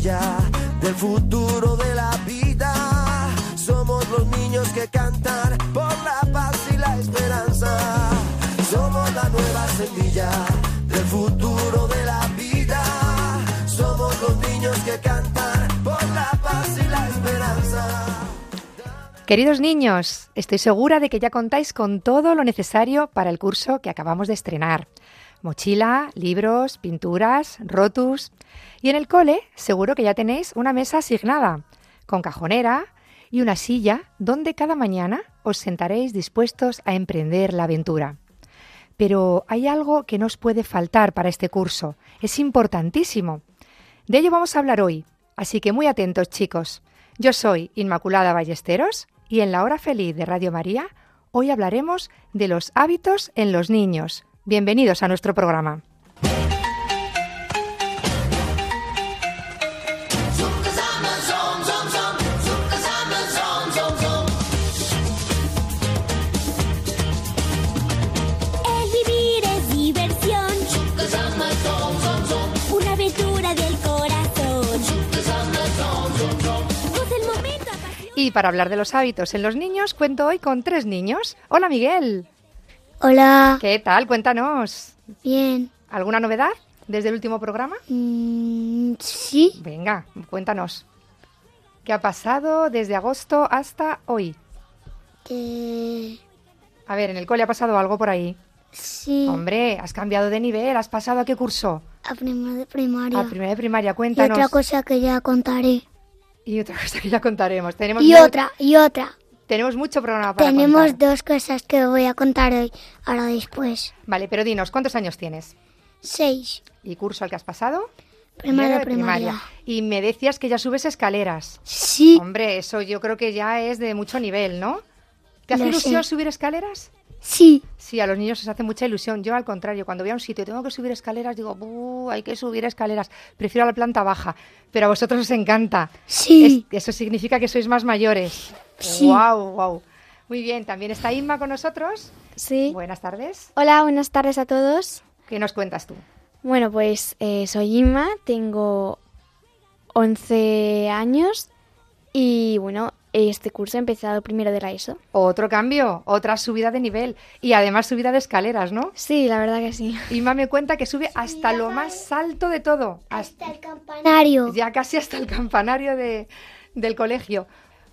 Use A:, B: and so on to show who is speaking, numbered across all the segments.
A: Del futuro de la vida. Somos los niños que cantan por la paz y la esperanza. Somos la nueva semilla del futuro de la vida. Somos los niños que cantan por la paz y la esperanza.
B: Queridos niños, estoy segura de que ya contáis con todo lo necesario para el curso que acabamos de estrenar. Mochila, libros, pinturas, rotus. Y en el cole seguro que ya tenéis una mesa asignada, con cajonera y una silla donde cada mañana os sentaréis dispuestos a emprender la aventura. Pero hay algo que no os puede faltar para este curso. Es importantísimo. De ello vamos a hablar hoy, así que muy atentos chicos. Yo soy Inmaculada Ballesteros y en la hora feliz de Radio María hoy hablaremos de los hábitos en los niños. Bienvenidos a nuestro programa. Y para hablar de los hábitos en los niños, cuento hoy con tres niños. Hola Miguel,
C: Hola.
B: ¿qué tal? Cuéntanos.
C: Bien.
B: ¿Alguna novedad desde el último programa?
C: Mm, sí.
B: Venga, cuéntanos. ¿Qué ha pasado desde agosto hasta hoy?
C: Que
B: A ver, en el cole ha pasado algo por ahí.
C: sí.
B: Hombre, has cambiado de nivel, has pasado a qué curso?
C: A primero de primaria.
B: A de primaria,
C: y
B: cuéntanos.
C: otra cosa que ya contaré.
B: Y otra cosa que ya contaremos. Tenemos,
C: Y otra, y otra.
B: tenemos mucho programa para
C: Tenemos
B: contar.
C: dos cosas que voy a contar hoy, ahora después.
B: Vale, pero dinos, ¿cuántos años tienes?
C: Seis.
B: ¿Y curso al que has pasado?
C: De
B: de
C: primaria.
B: Y me decías que ya subes escaleras.
C: Sí.
B: Hombre, eso yo creo que ya es de mucho nivel, ¿no? ¿Te hace ilusión
C: sé.
B: subir escaleras?
C: Sí.
B: Sí, a los niños les hace mucha ilusión. Yo, al contrario, cuando voy a un sitio y tengo que subir escaleras, digo, "Buh, hay que subir escaleras. Prefiero la planta baja. Pero a vosotros os encanta.
C: Sí.
B: Es- eso significa que sois más mayores.
C: Sí.
B: Wow, wow. Muy bien, también está Inma con nosotros.
D: Sí.
B: Buenas tardes.
D: Hola, buenas tardes a todos.
B: ¿Qué nos cuentas tú?
D: Bueno, pues eh, soy Inma, tengo 11 años y bueno, este curso he empezado primero de la ESO.
B: Otro cambio, otra subida de nivel y además subida de escaleras, ¿no?
D: Sí, la verdad que sí.
B: Inma me cuenta que sube hasta lo más alto de todo, hasta,
C: el campanario.
B: ya casi hasta el campanario de- del colegio.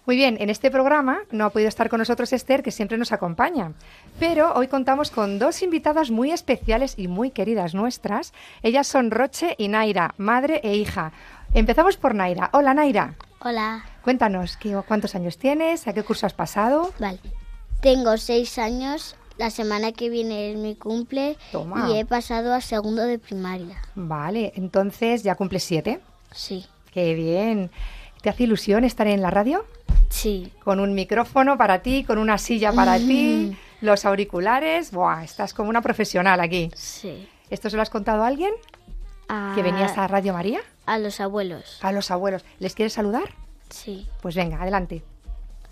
B: Muy bien, en este programa no ha podido estar con nosotros Esther, que siempre nos acompaña, pero hoy contamos con dos invitadas muy especiales y muy queridas nuestras. Ellas son Roche y Naira, madre e hija. Empezamos por Naira. Hola Naira,
C: Hola.
B: Cuéntanos ¿qué- cuántos años tienes, a qué curso has pasado.
C: Vale. Tengo seis años. La semana que viene es mi cumple.
B: Toma.
C: Y he pasado a segundo de primaria.
B: Vale, entonces ya cumples siete.
C: Sí.
B: Qué bien. ¿Te hace ilusión estar en la radio?
C: Sí.
B: Con un micrófono para ti, con una silla para ti, los auriculares. Buah, estás como una profesional aquí.
C: Sí.
B: ¿Esto se lo has contado a alguien? ¿Que venías a Radio María?
C: A los abuelos.
B: A los abuelos. ¿Les quieres saludar?
C: Sí.
B: Pues venga, adelante.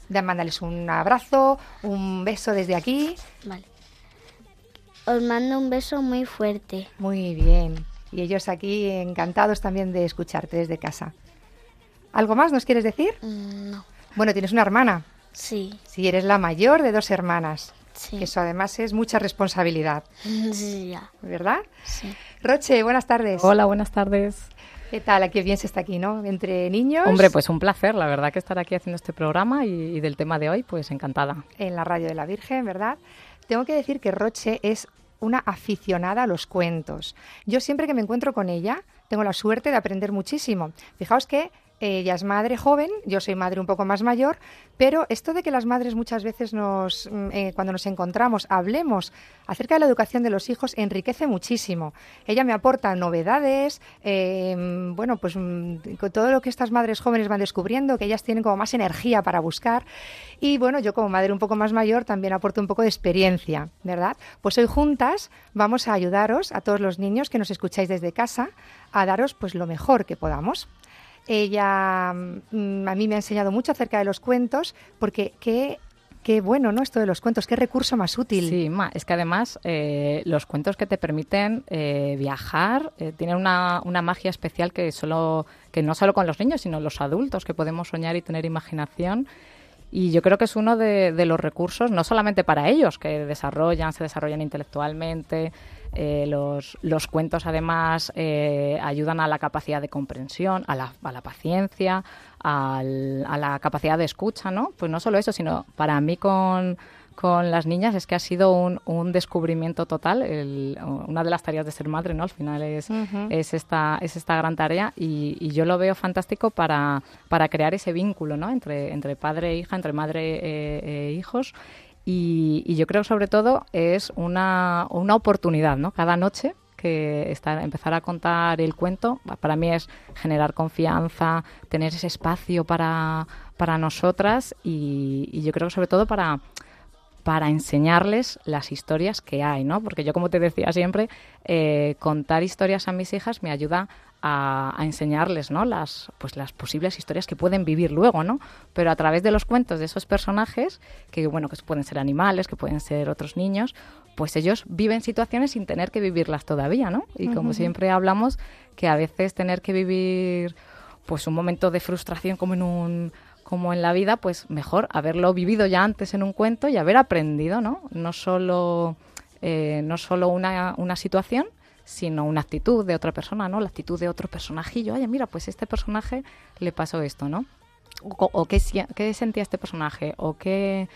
B: Da- Mándales un abrazo, un beso desde aquí.
C: Vale. Os mando un beso muy fuerte.
B: Muy bien. Y ellos aquí encantados también de escucharte desde casa. ¿Algo más nos quieres decir?
C: Mm, No.
B: Bueno, tienes una hermana.
C: Sí.
B: Sí, eres la mayor de dos hermanas.
C: Sí.
B: Eso además es mucha responsabilidad,
C: Sí, ya.
B: ¿verdad?
C: Sí.
B: Roche, buenas tardes.
E: Hola, buenas tardes.
B: ¿Qué tal? Aquí bien se está aquí, ¿no? Entre niños.
E: Hombre, pues un placer, la verdad que estar aquí haciendo este programa y, y del tema de hoy, pues encantada.
B: En la radio de la Virgen, ¿verdad? Tengo que decir que Roche es una aficionada a los cuentos. Yo siempre que me encuentro con ella tengo la suerte de aprender muchísimo. Fijaos que Ella es madre joven, yo soy madre un poco más mayor, pero esto de que las madres muchas veces nos, mm, eh, cuando nos encontramos, hablemos acerca de la educación de los hijos, enriquece muchísimo. Ella me aporta novedades, mm, bueno, pues mm, todo lo que estas madres jóvenes van descubriendo, que ellas tienen como más energía para buscar. Y bueno, yo como madre un poco más mayor también aporto un poco de experiencia, ¿verdad? Pues hoy juntas vamos a ayudaros a todos los niños que nos escucháis desde casa a daros pues lo mejor que podamos. Ella mm, a mí me ha enseñado mucho acerca de los cuentos porque qué, qué bueno, ¿no? Esto de los cuentos, qué recurso más útil.
E: Sí, Ma, es que además eh, los cuentos que te permiten eh, viajar eh, tienen una, una magia especial que, solo, que no solo con los niños, sino los adultos, que podemos soñar y tener imaginación. Y yo creo que es uno de, de los recursos, no solamente para ellos, que desarrollan, se desarrollan intelectualmente, eh, los, los cuentos además eh, ayudan a la capacidad de comprensión, a la, a la paciencia, al- a la capacidad de escucha, ¿no? Pues no solo eso, sino para mí con, con las niñas es que ha sido un, un descubrimiento total. el- una de las tareas de ser madre, ¿no? Al final es, es, esta, es esta gran tarea y, y yo lo veo fantástico para, para crear ese vínculo, ¿no? Entre, entre padre e hija, entre madre e, e hijos. Y, y yo creo sobre todo es una, una oportunidad, ¿no? Cada noche que estar, empezar a contar el cuento, para mí es generar confianza, tener ese espacio para, para nosotras y, yo creo sobre todo para, para enseñarles las historias que hay, ¿no? Porque yo, como te decía siempre, eh, contar historias a mis hijas me ayuda a, a enseñarles, ¿no? Las, pues las posibles historias que pueden vivir luego, ¿no? Pero a través de los cuentos de esos personajes, que bueno, que pueden ser animales, que pueden ser otros niños, pues ellos viven situaciones sin tener que vivirlas todavía, ¿no? Y como siempre hablamos, que a veces tener que vivir pues un momento de frustración como en un como en la vida, pues mejor haberlo vivido ya antes en un cuento y haber aprendido, ¿no? No solo, eh, no solo una, una situación, sino una actitud de otra persona, ¿no? La actitud de otro personajillo. Oye, mira, pues este personaje le pasó esto, ¿no? O, qué, sentía este personaje, o qué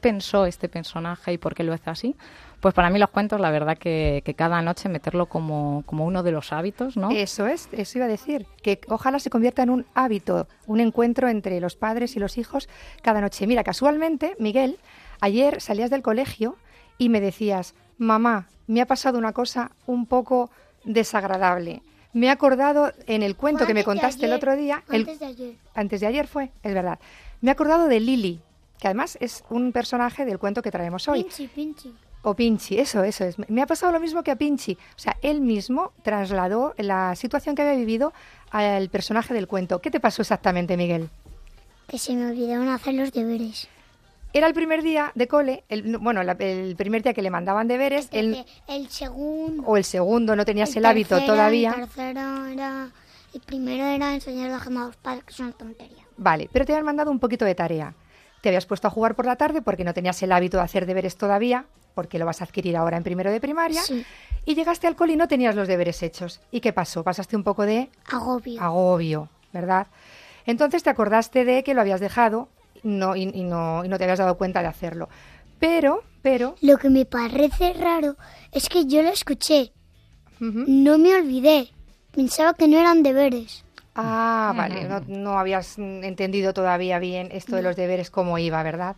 E: pensó este personaje y por qué lo hace así. Pues para mí los cuentos, la verdad que, que cada noche meterlo como, como uno de los hábitos, ¿no?
B: Eso es, eso iba a decir, que ojalá se convierta en un hábito, un encuentro entre los padres y los hijos cada noche. Mira, casualmente, Miguel, ayer salías del colegio y me decías, mamá, me ha pasado una cosa un poco desagradable. Me he acordado en el cuento que me contaste el otro día, el-
C: Antes de ayer.
B: antes de ayer fue, es verdad. Me he acordado de Lili, que además es un personaje del cuento que traemos hoy.
C: Pinchi, pinchi.
B: O Pinchi, eso, eso es. Me ha pasado lo mismo que a Pinchi. O sea, él mismo trasladó la situación que había vivido al personaje del cuento. ¿Qué te pasó exactamente, Miguel?
C: Que se me olvidaron hacer los deberes.
B: Era el primer día de cole, el- bueno, la- el primer día que le mandaban deberes,
C: El, el segundo.
B: o el segundo no tenías el,
C: el
B: hábito
C: tercero,
B: todavía.
C: El tercero era. El primero era enseñar la gema a los padres, que es una tontería.
B: Vale, pero te habían mandado un poquito de tarea. Te habías puesto a jugar por la tarde porque no tenías el hábito de hacer deberes todavía, porque lo vas a adquirir ahora en primero de primaria.
C: Sí.
B: Y llegaste al cole y no tenías los deberes hechos. ¿Y qué pasó? Pasaste un poco de
C: Agobio.
B: agobio, ¿verdad? Entonces te acordaste de que lo habías dejado no, y, y no, y no te habías dado cuenta de hacerlo. Pero, pero,
C: Lo que me parece raro es que yo lo escuché. No me olvidé. Pensaba que no eran deberes.
B: ah, vale, no, no habías entendido todavía bien esto de los deberes, cómo iba, ¿verdad?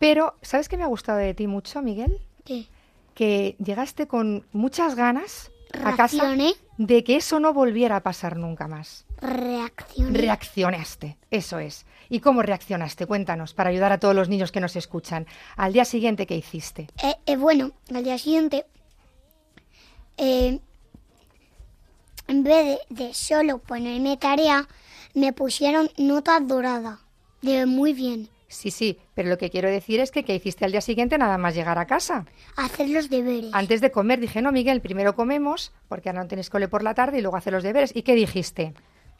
B: Pero, ¿sabes qué me ha gustado de ti mucho, Miguel?
C: ¿Qué?
B: Que llegaste con muchas ganas a casa de que eso no volviera a pasar nunca más.
C: Reaccioné.
B: Reaccionaste, eso es. ¿Y cómo reaccionaste? Cuéntanos, para ayudar a todos los niños que nos escuchan. Al día siguiente, ¿qué hiciste?
C: Eh, eh, bueno, al día siguiente, eh, en vez de, de solo ponerme tarea, me pusieron nota dorada. De muy bien.
B: Sí, sí, pero lo que quiero decir es que ¿qué hiciste al día siguiente nada más llegar a casa?
C: Hacer los deberes.
B: Antes de comer dije, no, Miguel, primero comemos, porque ahora no tienes cole por la tarde y luego hacer los deberes. ¿Y qué dijiste?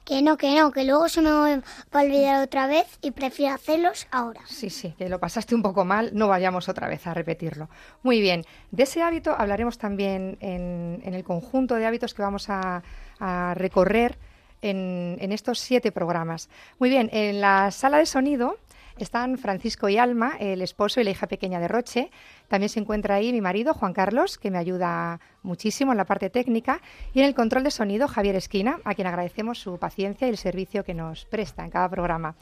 C: Que no, que no, que luego se me va a olvidar otra vez y prefiero hacerlos ahora.
B: Sí, sí, que lo pasaste un poco mal, no vayamos otra vez a repetirlo. Muy bien, de ese hábito hablaremos también en, en el conjunto de hábitos que vamos a, a recorrer en, en estos siete programas. Muy bien, en la sala de sonido Están Francisco y Alma, el esposo y la hija pequeña de Roche. También se encuentra ahí mi marido, Juan Carlos, que me ayuda muchísimo en la parte técnica. Y en el control de sonido, Javier Esquina, a quien agradecemos su paciencia y el servicio que nos presta en cada programa.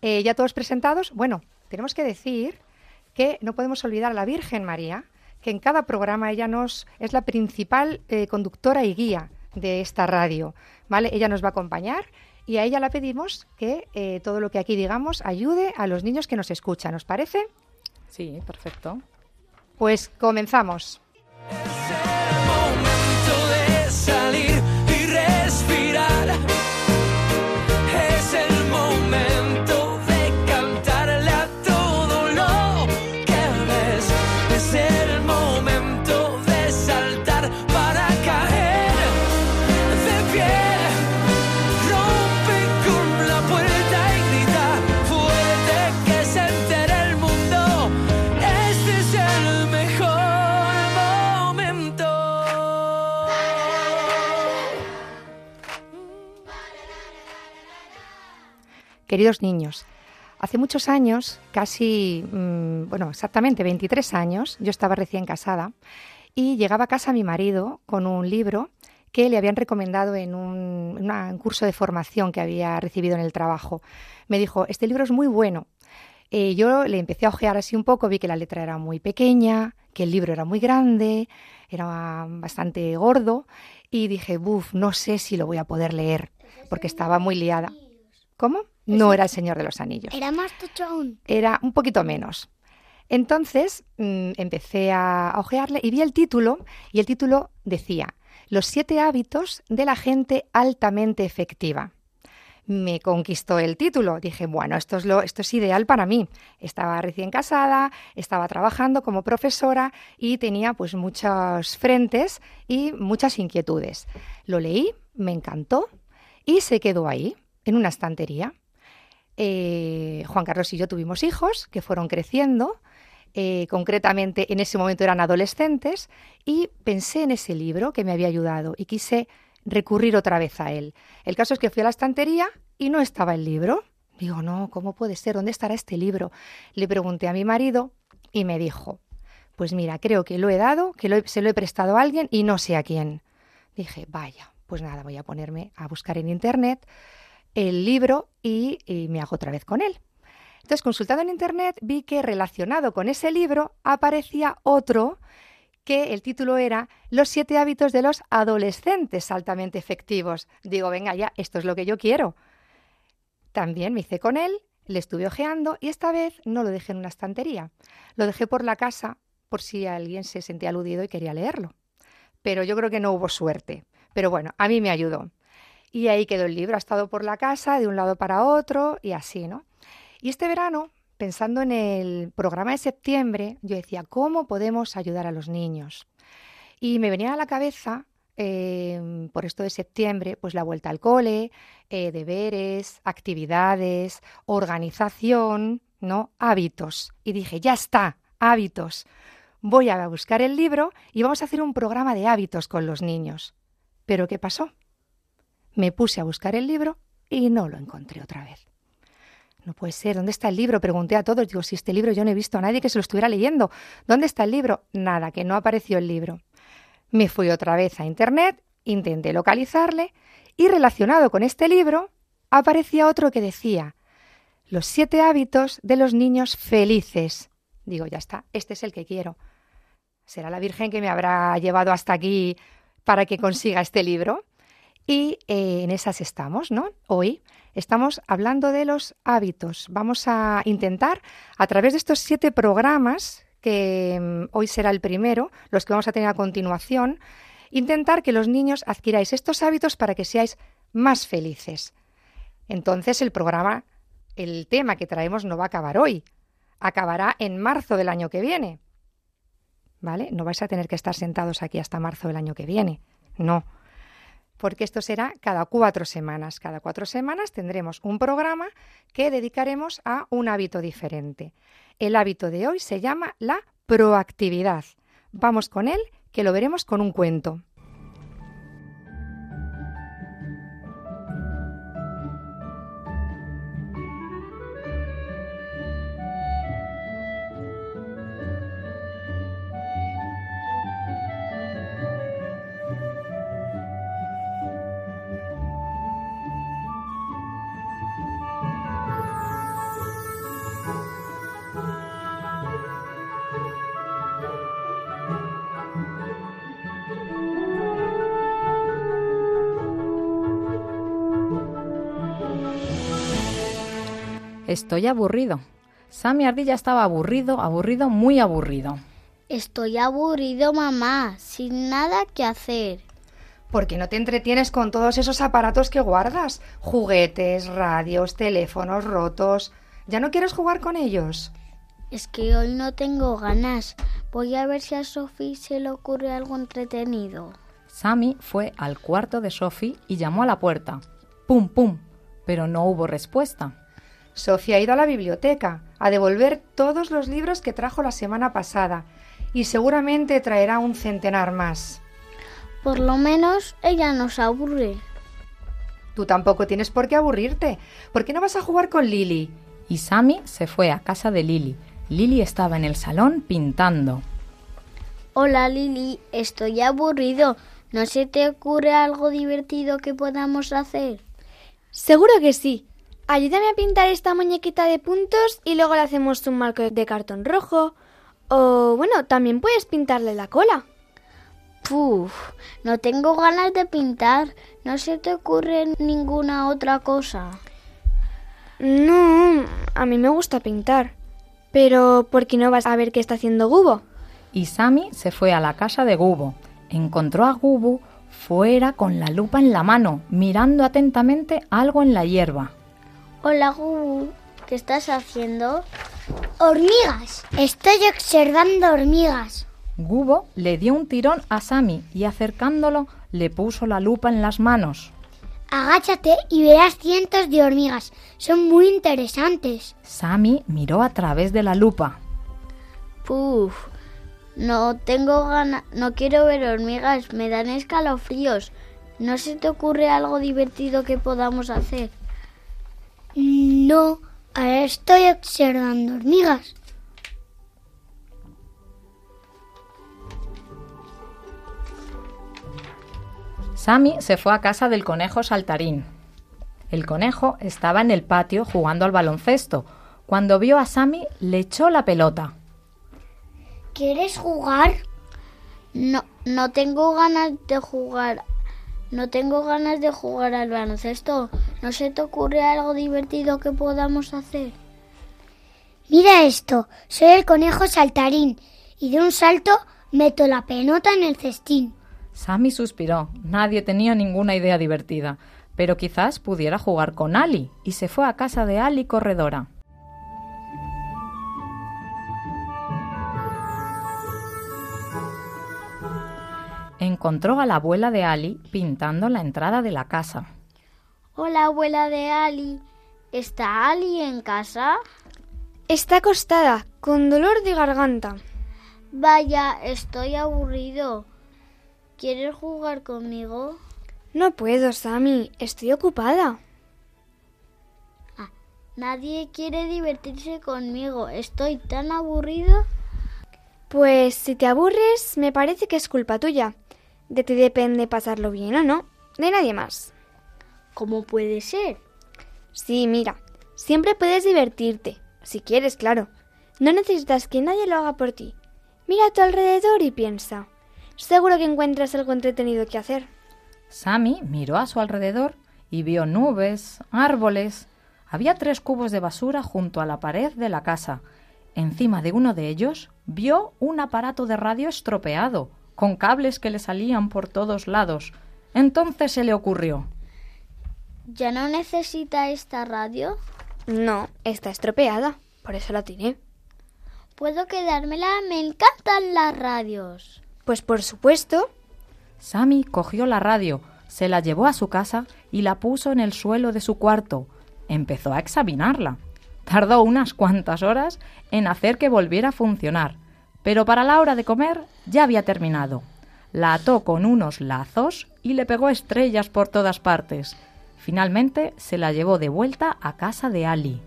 B: Eh, ya todos presentados, bueno, tenemos que decir que no podemos olvidar a la Virgen María, que en cada programa ella nos es la principal eh, conductora y guía de esta radio. ¿vale? Ella nos va a acompañar y a ella la pedimos que eh, todo lo que aquí digamos ayude a los niños que nos escuchan. ¿Os parece?
E: Sí, perfecto.
B: Pues comenzamos. Queridos niños, hace muchos años, casi, mm, bueno, exactamente 23 años, yo estaba recién casada y llegaba a casa mi marido con un libro que le habían recomendado en un, curso de formación que había recibido en el trabajo. Me dijo, este libro es muy bueno. Eh, yo le empecé a ojear así un poco, vi que la letra era muy pequeña, que el libro era muy grande, era bastante gordo y dije, buf, no sé si lo voy a poder leer, porque estaba muy liada. ¿Cómo? No era el Señor de los Anillos.
C: Era más tocho aún.
B: Era un poquito menos. Entonces mm, empecé a, a ojearle y vi el título y el título decía Los siete hábitos de la gente altamente efectiva. Me conquistó el título. Dije, bueno, esto es, lo, esto es ideal para mí. Estaba recién casada, estaba trabajando como profesora y tenía pues muchos frentes y muchas inquietudes. Lo leí, me encantó y se quedó ahí, en una estantería. Eh, Juan Carlos y yo tuvimos hijos que fueron creciendo, eh, concretamente en ese momento eran adolescentes, y pensé en ese libro que me había ayudado y quise recurrir otra vez a él. El caso es que fui a la estantería y no estaba el libro. Digo, no, ¿cómo puede ser? ¿Dónde estará este libro? Le pregunté a mi marido y me dijo, pues mira, creo que lo he dado, que se lo he prestado a alguien y no sé a quién. Dije, vaya, pues nada, voy a ponerme a buscar en internet el libro y, me hago otra vez con él. Entonces, consultando en internet, vi que relacionado con ese libro aparecía otro que el título era Los siete hábitos de los adolescentes altamente efectivos. Digo, venga ya, esto es lo que yo quiero. También me hice con él, le estuve ojeando y esta vez no lo dejé en una estantería. Lo dejé por la casa por si alguien se sentía aludido y quería leerlo. Pero yo creo que no hubo suerte. Pero bueno, a mí me ayudó. Y ahí quedó el libro, ha estado por la casa de un lado para otro y así, ¿no? Y este verano, pensando en el programa de septiembre, yo decía, ¿cómo podemos ayudar a los niños? Y me venía a la cabeza, eh, por esto de septiembre, pues la vuelta al cole, eh, deberes, actividades, organización, ¿no? Hábitos. Y dije, ya está, hábitos. Voy a buscar el libro y vamos a hacer un programa de hábitos con los niños. Pero ¿qué pasó? Me puse a buscar el libro y no lo encontré otra vez. No puede ser, ¿dónde está el libro? Pregunté a todos, digo, si este libro yo no he visto a nadie que se lo estuviera leyendo. ¿Dónde está el libro? Nada, que no apareció el libro. Me fui otra vez a Internet, intenté localizarle y relacionado con este libro aparecía otro que decía, los siete hábitos de los niños felices. Digo, ya está, este es el que quiero. ¿Será la Virgen que me habrá llevado hasta aquí para que consiga este libro? Y eh, en esas estamos, ¿no? Hoy estamos hablando de los hábitos. Vamos a intentar, a través de estos siete programas, que mm, hoy será el primero, los que vamos a tener a continuación, intentar que los niños adquiráis estos hábitos para que seáis más felices. Entonces el programa, el tema que traemos no va a acabar hoy, acabará en marzo del año que viene. ¿Vale? No vais a tener que estar sentados aquí hasta marzo del año que viene. No porque esto será cada cuatro semanas. Cada cuatro semanas tendremos un programa que dedicaremos a un hábito diferente. El hábito de hoy se llama la proactividad. Vamos con él, que lo veremos con un cuento.
E: Estoy aburrido. Sammy Ardilla estaba aburrido, aburrido, muy aburrido.
F: Estoy aburrido, mamá, sin nada que hacer.
B: ¿Por qué no te entretienes con todos esos aparatos que guardas? Juguetes, radios, teléfonos rotos. ¿Ya no quieres jugar con ellos?
F: Es que hoy no tengo ganas. Voy a ver si a Sophie se le ocurre algo entretenido.
E: Sammy fue al cuarto de Sophie y llamó a la puerta. ¡Pum, pum! Pero no hubo respuesta.
B: Sofía ha ido a la biblioteca a devolver todos los libros que trajo la semana pasada y seguramente traerá un centenar más.
F: Por lo menos ella nos aburre.
B: Tú tampoco tienes por qué aburrirte. ¿Por qué no vas a jugar con Lily?
E: Y Sammy se fue a casa de Lily. Lily estaba en el salón pintando.
F: Hola Lili, estoy aburrido. ¿No se te ocurre algo divertido que podamos hacer?
D: Seguro que sí. Ayúdame a pintar esta muñequita de puntos y luego le hacemos un marco de cartón rojo. O bueno, también puedes pintarle la cola.
F: Puf, no tengo ganas de pintar. ¿No se te ocurre ninguna otra cosa?
D: No, a mí me gusta pintar. Pero ¿por qué no vas a ver qué está haciendo Gubo?
E: Y Sammy se fue a la casa de Gubo. Encontró a Gubo fuera con la lupa en la mano, mirando atentamente algo en la hierba.
F: Hola Gubu, ¿qué estás haciendo?
C: Hormigas. Estoy observando hormigas.
E: Gubo le dio un tirón a Sammy y acercándolo le puso la lupa en las manos.
C: Agáchate y verás cientos de hormigas. Son muy interesantes.
E: Sammy miró a través de la lupa.
F: Puf, no tengo ganas, no quiero ver hormigas, me dan escalofríos. ¿No se te ocurre algo divertido que podamos hacer?
C: No, ahora estoy observando hormigas.
E: Sammy se fue a casa del conejo saltarín. El conejo estaba en el patio jugando al baloncesto. Cuando vio a Sammy, le echó la pelota.
C: ¿Quieres jugar?
F: No, no tengo ganas de jugar. No tengo ganas de jugar al baloncesto. ¿No se te ocurre algo divertido que podamos hacer?
C: Mira esto, soy el conejo saltarín y de un salto meto la pelota en el cestín.
E: Sammy suspiró. Nadie tenía ninguna idea divertida, pero quizás pudiera jugar con Ali y se fue a casa de Ali corredora. Encontró a la abuela de Ali pintando la entrada de la casa.
F: Hola, abuela de Ali. ¿Está Ali en casa?
D: Está acostada, con dolor de garganta.
F: Vaya, estoy aburrido. ¿Quieres jugar conmigo?
D: No puedo, Sammy. Estoy ocupada.
F: Ah, nadie quiere divertirse conmigo. Estoy tan aburrido.
D: Pues si te aburres, me parece que es culpa tuya. De ti depende pasarlo bien o no. De nadie más.
F: ¿Cómo puede ser?
D: Sí, mira. Siempre puedes divertirte. Si quieres, claro. No necesitas que nadie lo haga por ti. Mira a tu alrededor y piensa. Seguro que encuentras algo entretenido que hacer.
E: Sammy miró a su alrededor y vio nubes, árboles. Había tres cubos de basura junto a la pared de la casa. Encima de uno de ellos vio un aparato de radio estropeado, con cables que le salían por todos lados. Entonces se le ocurrió.
F: ¿Ya no necesita esta radio?
D: No, está estropeada. Por eso la tiré.
F: ¿Puedo quedármela? Me encantan las radios.
D: Pues por supuesto.
E: Sammy cogió la radio, se la llevó a su casa y la puso en el suelo de su cuarto. Empezó a examinarla. Tardó unas cuantas horas en hacer que volviera a funcionar, pero para la hora de comer ya había terminado. La ató con unos lazos y le pegó estrellas por todas partes. Finalmente se la llevó de vuelta a casa de Ali.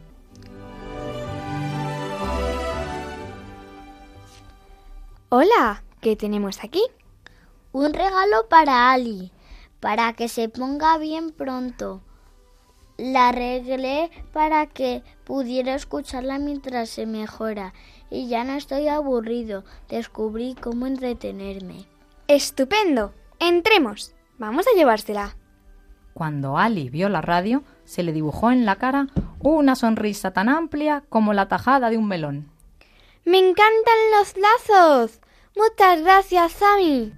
D: Hola, ¿qué tenemos aquí?
F: Un regalo para Ali, para que se ponga bien pronto. La arreglé para que pudiera escucharla mientras se mejora y ya no estoy aburrido. Descubrí cómo entretenerme.
D: Estupendo. Entremos. Vamos a llevársela.
E: Cuando Ali vio la radio, se le dibujó en la cara una sonrisa tan amplia como la tajada de un melón.
D: ¡Me encantan los lazos! Muchas gracias, Sammy.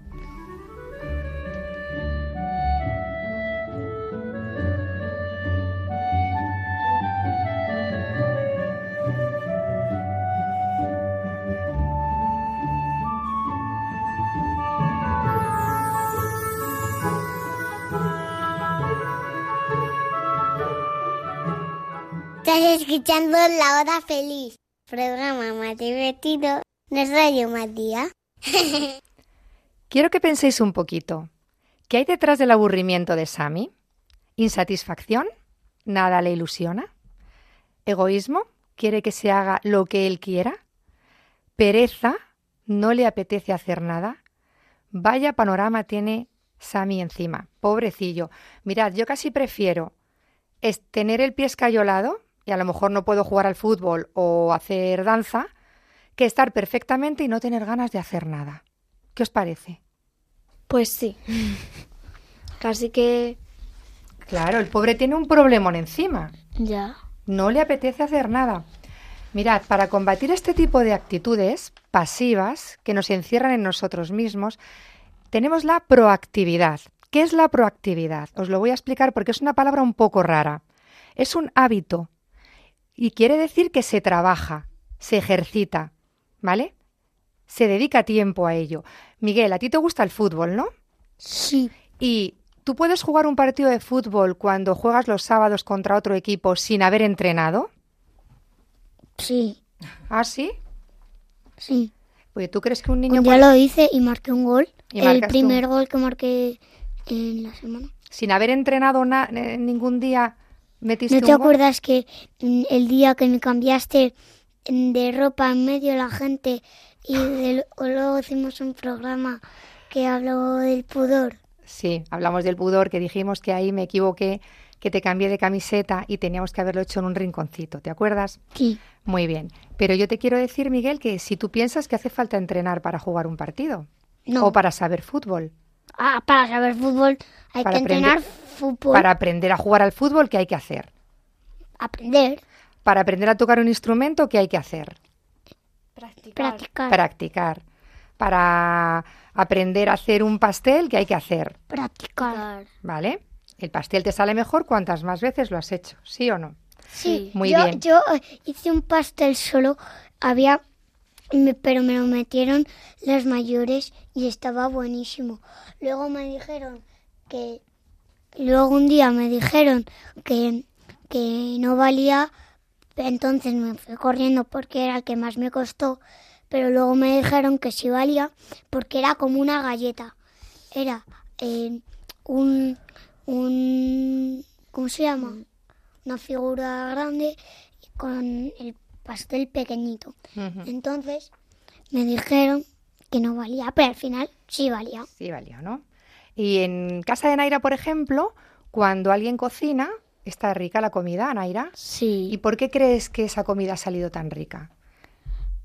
G: Escuchando La Hora Feliz, programa más divertido de Radio Matías.
B: Quiero que penséis un poquito. ¿Qué hay detrás del aburrimiento de Sammy? ¿Insatisfacción? ¿Nada le ilusiona? ¿Egoísmo? ¿Quiere que se haga lo que él quiera? ¿Pereza? ¿No le apetece hacer nada? Vaya panorama tiene Sammy encima. Pobrecillo. Mirad, yo casi prefiero tener el pie escayolado y a lo mejor no puedo jugar al fútbol o hacer danza que estar perfectamente y no tener ganas de hacer nada. ¿Qué os parece?
D: Pues sí. Casi que...
B: Claro, el pobre tiene un problemón encima.
D: Ya.
B: No le apetece hacer nada. Mirad, para combatir este tipo de actitudes pasivas que nos encierran en nosotros mismos, tenemos la proactividad. ¿Qué es la proactividad? Os lo voy a explicar porque es una palabra un poco rara. Es un hábito y quiere decir que se trabaja, se ejercita, ¿vale? Se dedica tiempo a ello. Miguel, a ti te gusta el fútbol, ¿no?
C: Sí.
B: Y tú puedes jugar un partido de fútbol cuando juegas los sábados contra otro equipo sin haber entrenado.
C: Sí.
B: ¿Ah, sí?
C: Sí.
B: Pues tú crees que un niño
C: Un día
B: puede-
C: lo hice y marqué un gol.
B: Y
C: el primer gol que marqué en la semana.
B: sin haber entrenado na- ningún día metiste
C: ¿No te acuerdas que mm, el día que me cambiaste mm, de ropa en medio de la gente y luego hicimos un programa que habló del pudor?
B: Sí, hablamos del pudor, que dijimos que ahí me equivoqué, que te cambié de camiseta y teníamos que haberlo hecho en un rinconcito, ¿te acuerdas?
C: Sí.
B: Muy bien. Pero yo te quiero decir, Miguel, que si tú piensas que hace falta entrenar para jugar un partido
C: No.
B: o para saber fútbol,
C: Ah, para saber fútbol hay
B: Para
C: que entrenar
B: aprender-
C: fútbol.
B: para aprender a jugar al fútbol, ¿qué hay que hacer?
C: Aprender,
B: Para aprender a tocar un instrumento, ¿qué hay que hacer?
C: practicar,
B: Practicar. Para aprender a hacer un pastel, ¿qué hay que hacer?
C: practicar.
B: ¿Vale? El pastel te sale mejor cuantas más veces lo has hecho, ¿sí o no?
C: Sí,
B: Muy
C: yo,
B: bien.
C: yo hice un pastel solo, había, me- pero me lo metieron las mayores y estaba buenísimo. Luego me dijeron que, luego un día me dijeron que, que no valía, entonces me fui corriendo porque era el que más me costó, pero luego me dijeron que sí valía porque era como una galleta. Era eh, un, un, ¿cómo se llama? Una figura grande con el pastel pequeñito. Entonces me dijeron que no valía, pero al final sí valía.
B: Sí, valía, ¿no? Y en casa de Naira, por ejemplo, cuando alguien cocina, está rica la comida, Naira. ¿Y
F: Sí,
B: por qué crees que esa comida ha salido tan rica?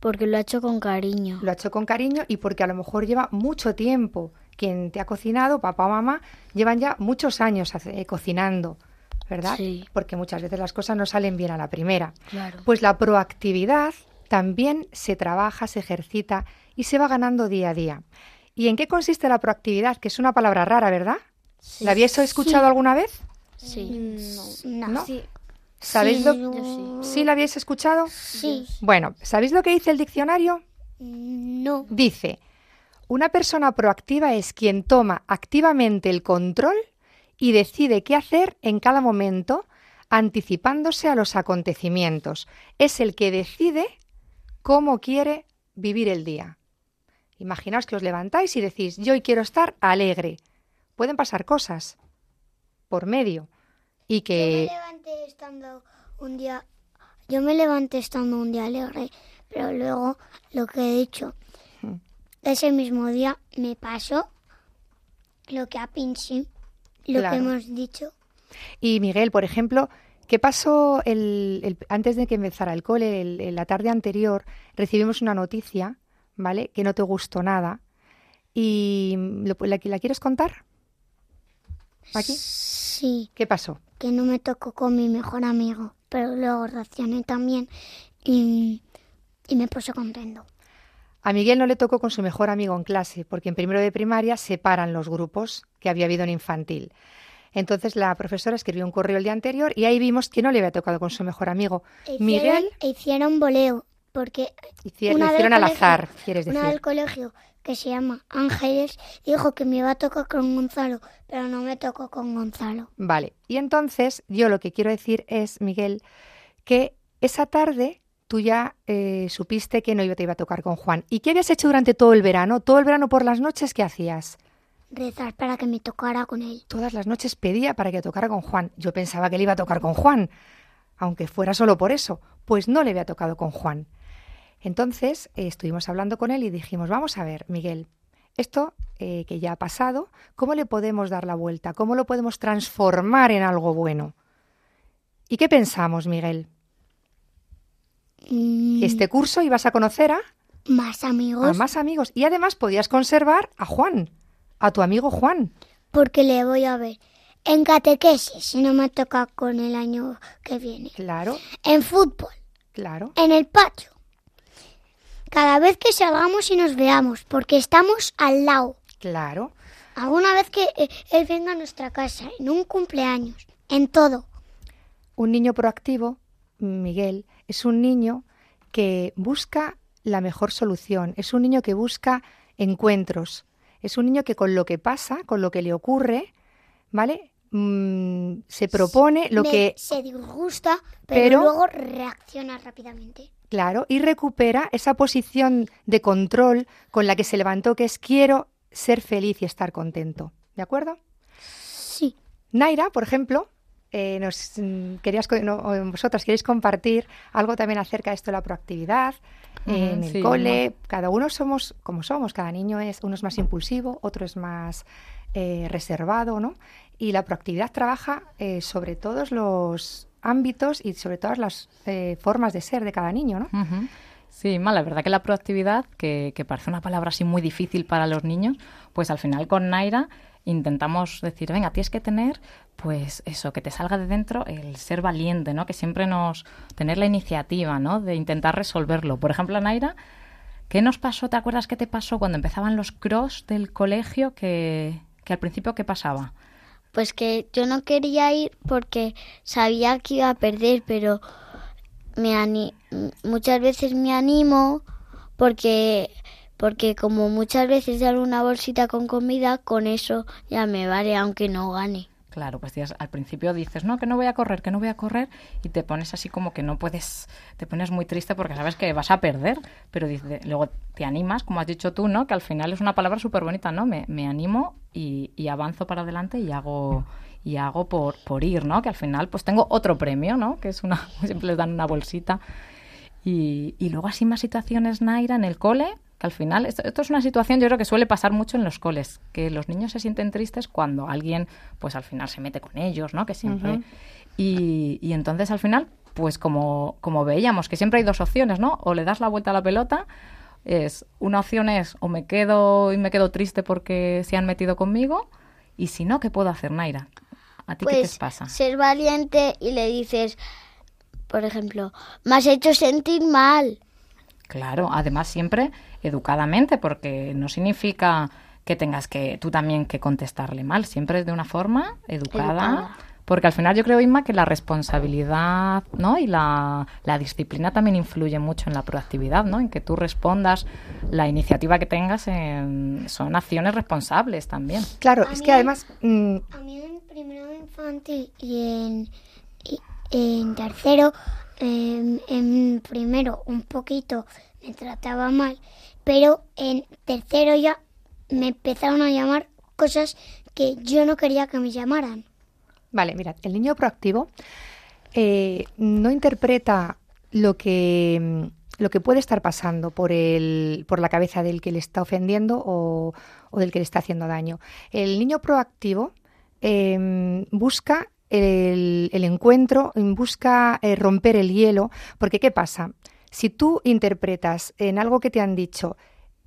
F: porque lo ha hecho con cariño.
B: Lo ha hecho con cariño y porque a lo mejor lleva mucho tiempo. Quien te ha cocinado, papá o mamá, llevan ya muchos años eh, cocinando, ¿verdad?
F: Sí.
B: Porque muchas veces las cosas no salen bien a la primera.
F: Claro.
B: Pues la proactividad también se trabaja, se ejercita y se va ganando día a día. ¿Y en qué consiste la proactividad? Que es una palabra rara, ¿verdad? ¿La habéis escuchado alguna vez?
F: Sí.
C: No.
B: ¿No?
D: Sí.
B: ¿Sabéis
C: Sí,
B: lo
C: yo-
B: ¿Sí la habéis escuchado?
C: Sí.
B: Bueno, ¿sabéis lo que dice el diccionario?
C: No.
B: Dice, una persona proactiva es quien toma activamente el control y decide qué hacer en cada momento, anticipándose a los acontecimientos. Es el que decide cómo quiere vivir el día. Imaginaos que os levantáis y decís, yo hoy quiero estar alegre. Pueden pasar cosas por medio y
C: Yo
B: que...
C: me levanté estando un día, yo me levanté estando un día alegre, pero luego lo que he dicho,
B: Hmm.
C: ese mismo día me pasó lo que a Pinchi, lo
B: Claro.
C: que hemos dicho.
B: Y Miguel, por ejemplo, ¿qué pasó el, el- antes de que empezara el cole? el- la tarde anterior recibimos una noticia, ¿vale? Que no te gustó nada. ¿Y lo- la, la quieres contar? aquí?
C: Sí,
B: ¿Qué pasó?
C: que no me tocó con mi mejor amigo, pero luego reaccioné también y, y me puso contento.
B: A Miguel no le tocó con su mejor amigo en clase, porque en primero de primaria separan los grupos que había habido en infantil. Entonces la profesora escribió un correo el día anterior y ahí vimos que no le había tocado con su mejor amigo.
C: Hicieron,
B: Miguel
C: hicieron voleo, porque una
B: lo hicieron al azar, quieres
C: una del
B: decir.
C: colegio que se llama Ángeles dijo que me iba a tocar con Gonzalo, pero no me tocó con Gonzalo.
B: Vale. Y entonces yo lo que quiero decir es, Miguel, que esa tarde tú ya eh, supiste que no iba- te iba a tocar con Juan. ¿Y qué habías hecho durante todo el verano? Todo el verano por las noches, ¿qué hacías?
C: Rezar para que me tocara con él.
B: Todas las noches pedía para que tocara con Juan. Yo pensaba que le iba a tocar con Juan, aunque fuera solo por eso. Pues no le había tocado con Juan. Entonces eh, estuvimos hablando con él y dijimos, vamos a ver, Miguel, esto eh, que ya ha pasado, ¿cómo le podemos dar la vuelta? ¿Cómo lo podemos transformar en algo bueno? ¿Y qué pensamos, Miguel?
C: Mm,
B: este curso ibas a conocer a,
C: Más amigos,
B: a más amigos y además podías conservar a Juan, a tu amigo Juan.
C: porque le voy a ver. En catequesis, si no me toca con el año que viene.
B: Claro,
C: En fútbol,
B: claro.
C: en el patio. Cada vez que salgamos y nos veamos, porque estamos al lado.
B: Claro,
C: Alguna vez que eh, él venga a nuestra casa, en un cumpleaños, en todo.
B: Un niño proactivo, Miguel, es un niño que busca la mejor solución, es un niño que busca encuentros, es un niño que con lo que pasa, con lo que le ocurre, ¿vale? Mm, se propone lo
C: Me-
B: que,
C: se disgusta, pero,
B: Pero-
C: luego reacciona rápidamente.
B: claro, y recupera esa posición de control con la que se levantó, que es quiero ser feliz y estar contento. ¿De acuerdo?
C: Sí.
B: Naira, por ejemplo, eh, nos querías no, queréis compartir algo también acerca de esto de la proactividad
E: Ujú,
B: en el
E: sí,
B: cole. Cada uno somos como somos, cada niño es uno es más impulsivo, otro es más eh, reservado, ¿no? Y la proactividad trabaja eh, sobre todos los ámbitos y sobre todas las eh, formas de ser de cada niño, ¿no?
E: Sí, mal, la verdad que la proactividad, que, que parece una palabra así muy difícil para los niños, pues al final con Naira intentamos decir, venga, tienes que tener, pues eso, que te salga de dentro el ser valiente, ¿no? Que siempre nos, tener la iniciativa, ¿no? De intentar resolverlo. Por ejemplo, Naira, ¿qué nos pasó? ¿Te acuerdas qué te pasó cuando empezaban los cross del colegio? Que, que al principio, ¿qué pasaba?
F: Pues que yo no quería ir porque sabía que iba a perder, pero me ani- muchas veces me animo porque porque como muchas veces dan una bolsita con comida, con eso ya me vale aunque no gane.
E: Claro, pues tías, al principio dices, no, que no voy a correr, que no voy a correr, y te pones así como que no puedes, te pones muy triste porque sabes que vas a perder, pero dice, luego te animas, como has dicho tú, ¿no? Que al final es una palabra súper bonita, ¿no? Me, me animo y, y avanzo para adelante y hago y hago por, por ir, ¿no? Que al final pues tengo otro premio, ¿no? Que es una, siempre les dan una bolsita. Y, y luego así más situaciones, Naira, en el cole, que al final, esto, esto es una situación yo creo que suele pasar mucho en los coles, que los niños se sienten tristes cuando alguien, pues al final se mete con ellos, ¿no? Que siempre... Y, y entonces al final, pues como, como veíamos, que siempre hay dos opciones, ¿no? O le das la vuelta a la pelota, es una opción es o me quedo y me quedo triste porque se han metido conmigo, y si no, ¿qué puedo hacer, Naira? ¿A ti qué
F: Pues
E: te pasa?
F: ser valiente y le dices, por ejemplo, me has hecho sentir mal.
E: Claro, además siempre educadamente, porque no significa que tengas que tú también que contestarle mal, siempre es de una forma educada,
F: Educada.
E: porque al final yo creo, Inma, que la responsabilidad ¿no? y la, la disciplina también influye mucho en la proactividad, ¿no? en que tú respondas, la iniciativa que tengas en- son acciones responsables también.
B: Claro,
C: A
B: es
C: mí-
B: que además mm,
C: A mí en primero de infantil y en, y en tercero, em, en primero un poquito me trataba mal, pero en tercero ya me empezaron a llamar cosas que yo no quería que me llamaran.
B: Vale, mirad, el niño proactivo eh, no interpreta lo que, lo que puede estar pasando por, el, por la cabeza del que le está ofendiendo o, del que le está haciendo daño. El niño proactivo eh, busca el, el encuentro, busca eh, romper el hielo, porque ¿qué pasa? Si tú interpretas en algo que te han dicho,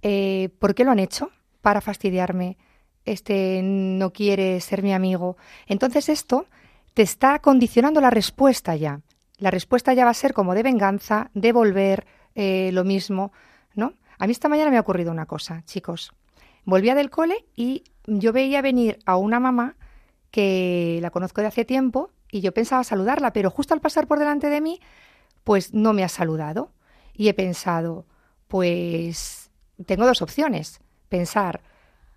B: eh, ¿por qué lo han hecho? Para fastidiarme, este no quiere ser mi amigo. Entonces esto te está condicionando la respuesta ya. La respuesta ya va a ser como de venganza, devolver eh, lo mismo, ¿no? A mí esta mañana me ha ocurrido una cosa, chicos. Volvía del cole y yo veía venir a una mamá que la conozco de hace tiempo y yo pensaba saludarla, pero justo al pasar por delante de mí, pues no me ha saludado. Y he pensado, pues tengo dos opciones. Pensar,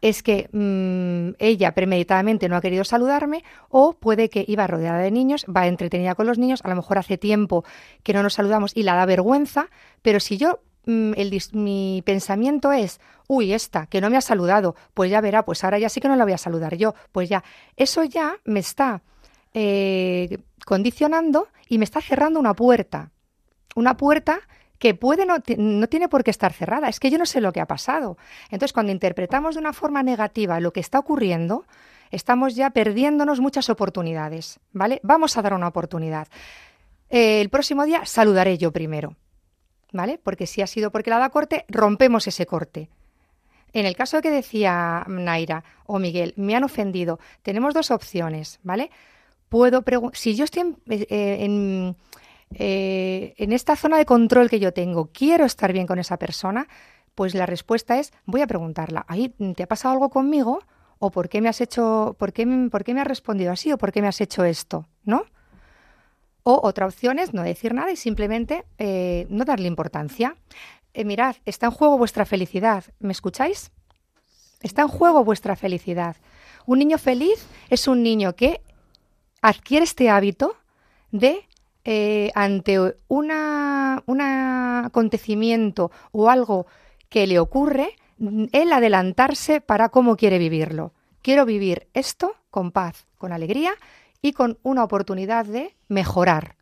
B: es que mm, ella premeditadamente no ha querido saludarme o puede que iba rodeada de niños, va entretenida con los niños, a lo mejor hace tiempo que no nos saludamos y la da vergüenza, pero si yo mm, el, mi pensamiento es, uy, esta, que no me ha saludado, pues ya verá, pues ahora ya sí que no la voy a saludar yo, pues ya, eso ya me está eh, condicionando y me está cerrando una puerta, una puerta que puede no, no, tiene por qué estar cerrada. Es que yo no sé lo que ha pasado. Entonces, cuando interpretamos de una forma negativa lo que está ocurriendo, estamos ya perdiéndonos muchas oportunidades, ¿vale? Vamos a dar una oportunidad. Eh, el próximo día saludaré yo primero, ¿vale? Porque si ha sido porque la da corte, rompemos ese corte. En el caso que decía Naira o Miguel, me han ofendido, tenemos dos opciones, ¿vale? Puedo si yo estoy en, eh, en eh, en esta zona de control que yo tengo, quiero estar bien con esa persona, pues la respuesta es, voy a preguntarla, ¿ahí te ha pasado algo conmigo? ¿O por qué me has hecho, por qué, por qué me has respondido así? ¿O por qué me has hecho esto? ¿No? O otra opción es no decir nada y simplemente eh, no darle importancia. Eh, mirad, está en juego vuestra felicidad. ¿Me escucháis? Está en juego vuestra felicidad. Un niño feliz es un niño que adquiere este hábito de eh, ante una, un acontecimiento o algo que le ocurre, el adelantarse para cómo quiere vivirlo. Quiero vivir esto con paz, con alegría y con una oportunidad de mejorar.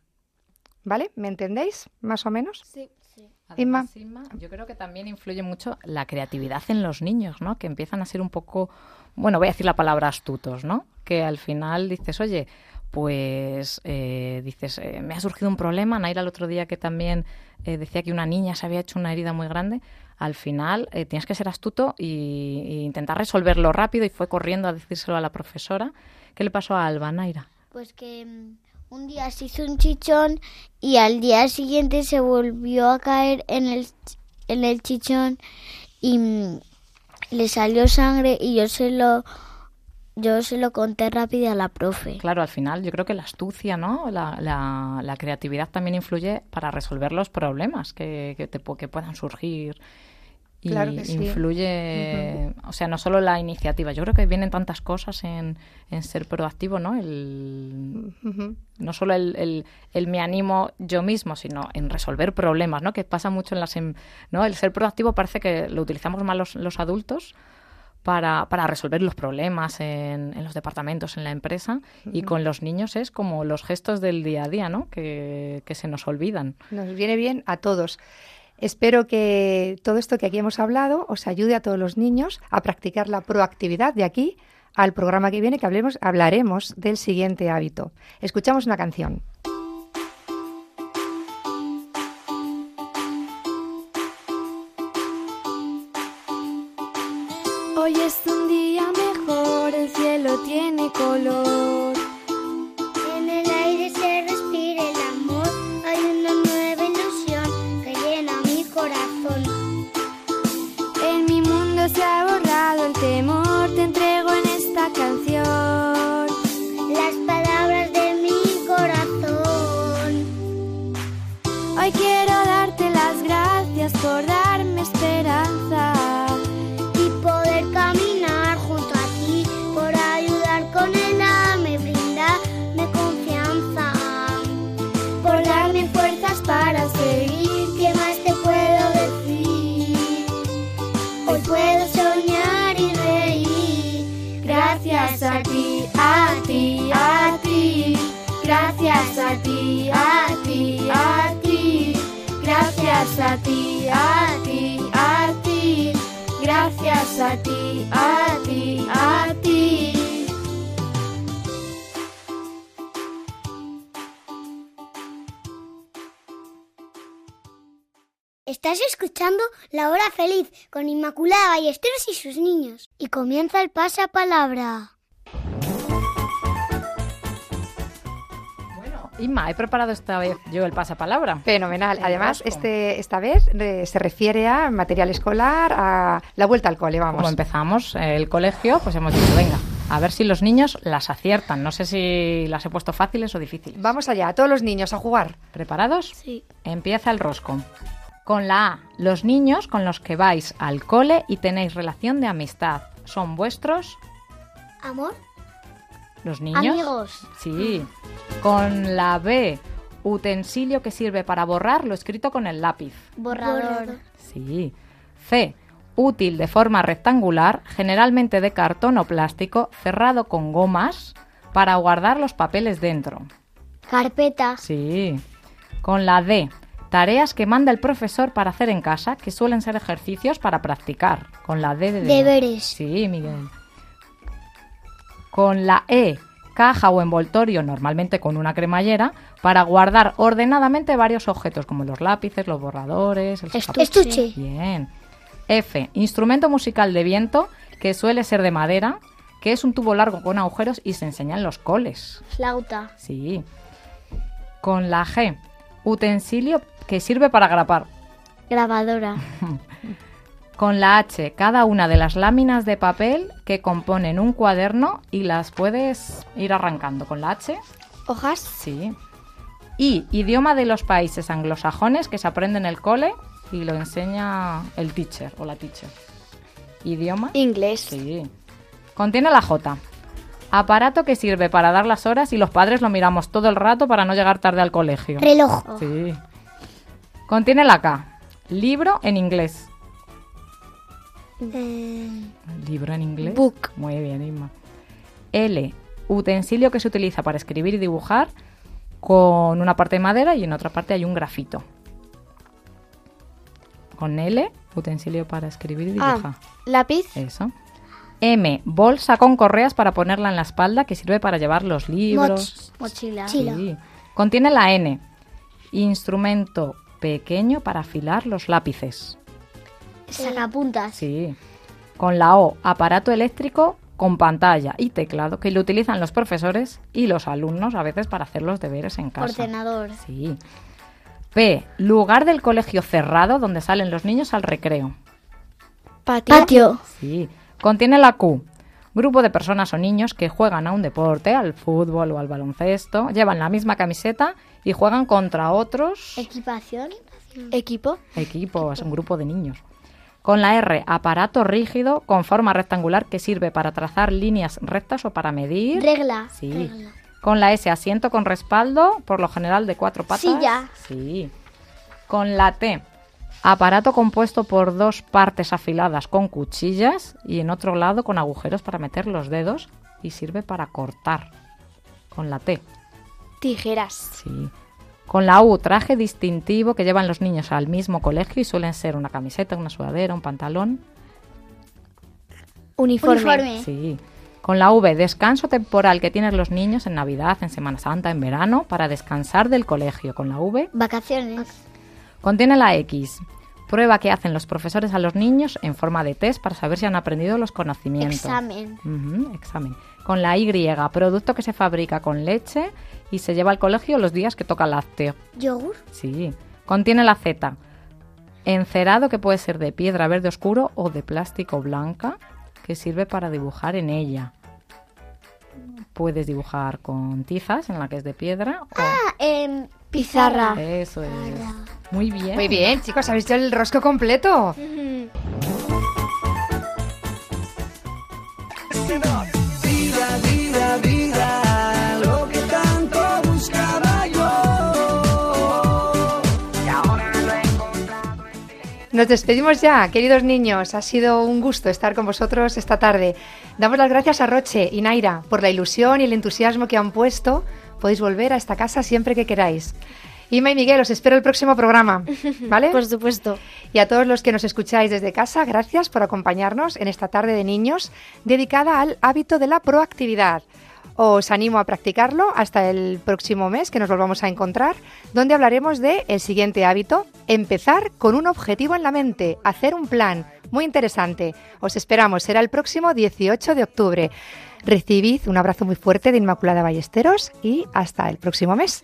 B: ¿Vale? ¿Me entendéis? Más o menos.
D: Sí. sí.
E: Además, yo creo que también influye mucho la creatividad en los niños, ¿no? Que empiezan a ser un poco, bueno, voy a decir la palabra astutos, ¿no? Que al final dices, oye, pues eh, dices, eh, me ha surgido un problema. Naira el otro día que también eh, decía que una niña se había hecho una herida muy grande. Al final tienes que ser astuto e intentar resolverlo rápido y fue corriendo a decírselo a la profesora. ¿Qué le pasó a Alba, Naira?
F: Pues que mm, un día se hizo un chichón y al día siguiente se volvió a caer en el, en el chichón y mm, le salió sangre y yo se lo yo se lo conté rápido a la profe.
E: Claro, al final yo creo que la astucia, ¿no? La, la, creatividad también influye para resolver los problemas que, que, te, que puedan surgir. Y claro que influye, o sea, no solo la iniciativa. Yo creo que vienen tantas cosas en, en ser proactivo, ¿no? El, No solo el, el, el, me animo yo mismo, sino en resolver problemas, ¿no? Que pasa mucho en las... Em, ¿no? El ser proactivo parece que lo utilizamos más los, los adultos, para, para resolver los problemas en, en, los departamentos, en la empresa, y con los niños es como los gestos del día a día, ¿no? Que, que se nos olvidan.
B: Nos viene bien a todos. Espero que todo esto que aquí hemos hablado os ayude a todos los niños a practicar la proactividad de aquí al programa que viene que hablemos, hablaremos del siguiente hábito. Escuchamos una canción.
D: Hoy es un día mejor, el cielo tiene color. Gracias
G: a ti, a ti, a ti. Gracias a ti, a ti, a ti. Gracias a ti, a ti, a ti. Gracias a ti, a ti, a ti.
C: Estás escuchando La Hora Feliz con Inmaculada Ballesteros y sus niños. Y comienza el pasapalabra.
E: Inma, he preparado esta vez yo el pasapalabra.
B: Fenomenal. Además, este, esta vez eh, se refiere a material escolar, a la vuelta al cole, vamos.
E: Como empezamos el colegio, pues hemos dicho, venga, a ver si los niños las aciertan. No sé si las he puesto fáciles o difíciles.
B: Vamos allá, a todos los niños a jugar.
E: ¿Preparados?
F: Sí.
E: Empieza el rosco. Con la A, los niños con los que vais al cole y tenéis relación de amistad. ¿Son vuestros?
C: Amor,
E: ¿Los niños?
F: Amigos.
E: Sí. Con la B, utensilio que sirve para borrar lo escrito con el lápiz.
F: Borrador.
E: Sí. C, útil de forma rectangular, generalmente de cartón o plástico, cerrado con gomas para guardar los papeles dentro.
F: Carpeta.
E: Sí. Con la D, tareas que manda el profesor para hacer en casa, que suelen ser ejercicios para practicar. Con la D de.
C: Deberes.
E: Sí, Miguel. Con la E, caja o envoltorio, normalmente con una cremallera, para guardar ordenadamente varios objetos, como los lápices, los borradores, el
C: estuche.
E: Bien. F, instrumento musical de viento, que suele ser de madera, que es un tubo largo con agujeros y se enseña en los coles.
F: Flauta.
E: Sí. Con la G, utensilio que sirve para grapar.
F: Grabadora.
E: Con la H, cada una de las láminas de papel que componen un cuaderno y las puedes ir arrancando. Con la H,
D: ¿Hojas?
E: sí. Y idioma de los países anglosajones que se aprende en el cole y lo enseña el teacher o la teacher. Idioma.
D: Inglés.
E: Sí. Contiene la J. Aparato que sirve para dar las horas y los padres lo miramos todo el rato para no llegar tarde al colegio.
C: reloj,
E: Sí. Contiene la K. Libro en inglés.
C: Eh,
E: Libro en inglés.
D: Book.
E: Muy bien, Inma. L. Utensilio que se utiliza para escribir y dibujar con una parte de madera y en otra parte hay un grafito. Con L, utensilio para escribir y dibujar.
D: Ah, lápiz.
E: Eso. M. Bolsa con correas para ponerla en la espalda que sirve para llevar los libros.
F: Mochila.
C: Chila.
E: Sí. Contiene la N. Instrumento pequeño para afilar los lápices.
F: Sacapuntas.
E: Sí. Con la O. Aparato eléctrico con pantalla y teclado que lo utilizan los profesores y los alumnos a veces para hacer los deberes en casa.
F: Ordenador.
E: Sí. P. Lugar del colegio cerrado donde salen los niños al recreo.
D: Patio.
F: Patio.
E: Sí. Contiene la Q. Grupo de personas o niños que juegan a un deporte, al fútbol o al baloncesto, llevan la misma camiseta y juegan contra otros
F: Equipación.
D: Equipo.
E: equipos, un grupo de niños. Con la R, aparato rígido con forma rectangular que sirve para trazar líneas rectas o para medir.
F: Regla.
E: Sí.
F: Regla.
E: Con la S, asiento con respaldo, por lo general de cuatro patas.
F: Silla.
E: Sí. Con la T, aparato compuesto por dos partes afiladas con cuchillas y en otro lado con agujeros para meter los dedos y sirve para cortar. Con la T.
D: Tijeras.
E: Sí. Con la U, traje distintivo que llevan los niños al mismo colegio y suelen ser una camiseta, una sudadera, un pantalón.
D: Uniforme.
F: Uniforme.
E: Sí. Con la V, descanso temporal que tienen los niños en Navidad, en Semana Santa, en verano, para descansar del colegio. Con la V,
F: Vacaciones.
E: contiene la X, prueba que hacen los profesores a los niños en forma de test para saber si han aprendido los conocimientos.
F: Examen.
E: Examen. Con la Y, producto que se fabrica con leche y se lleva al colegio los días que toca lácteo.
C: yogur,
E: Sí. Contiene la Z. Encerado que puede ser de piedra verde oscuro o de plástico blanca que sirve para dibujar en ella. Puedes dibujar con tizas en la que es de piedra. o-
F: Ah, em,
D: Pizarra.
E: Eso es. Muy bien.
B: Muy bien, chicos, habéis hecho el rosco completo. Nos despedimos ya, queridos niños. Ha sido un gusto estar con vosotros esta tarde. Damos las gracias a Roche y Naira por la ilusión y el entusiasmo que han puesto. Podéis volver a esta casa siempre que queráis. Ima y Miguel, os espero el próximo programa, ¿vale?
D: Por supuesto.
B: Y a todos los que nos escucháis desde casa, gracias por acompañarnos en esta tarde de niños dedicada al hábito de la proactividad. Os animo a practicarlo hasta el próximo mes que nos volvamos a encontrar, donde hablaremos de el siguiente hábito, empezar con un objetivo en la mente, hacer un plan. Muy interesante. Os esperamos, será el próximo 18 de octubre. Recibid un abrazo muy fuerte de Inmaculada Ballesteros y hasta el próximo mes.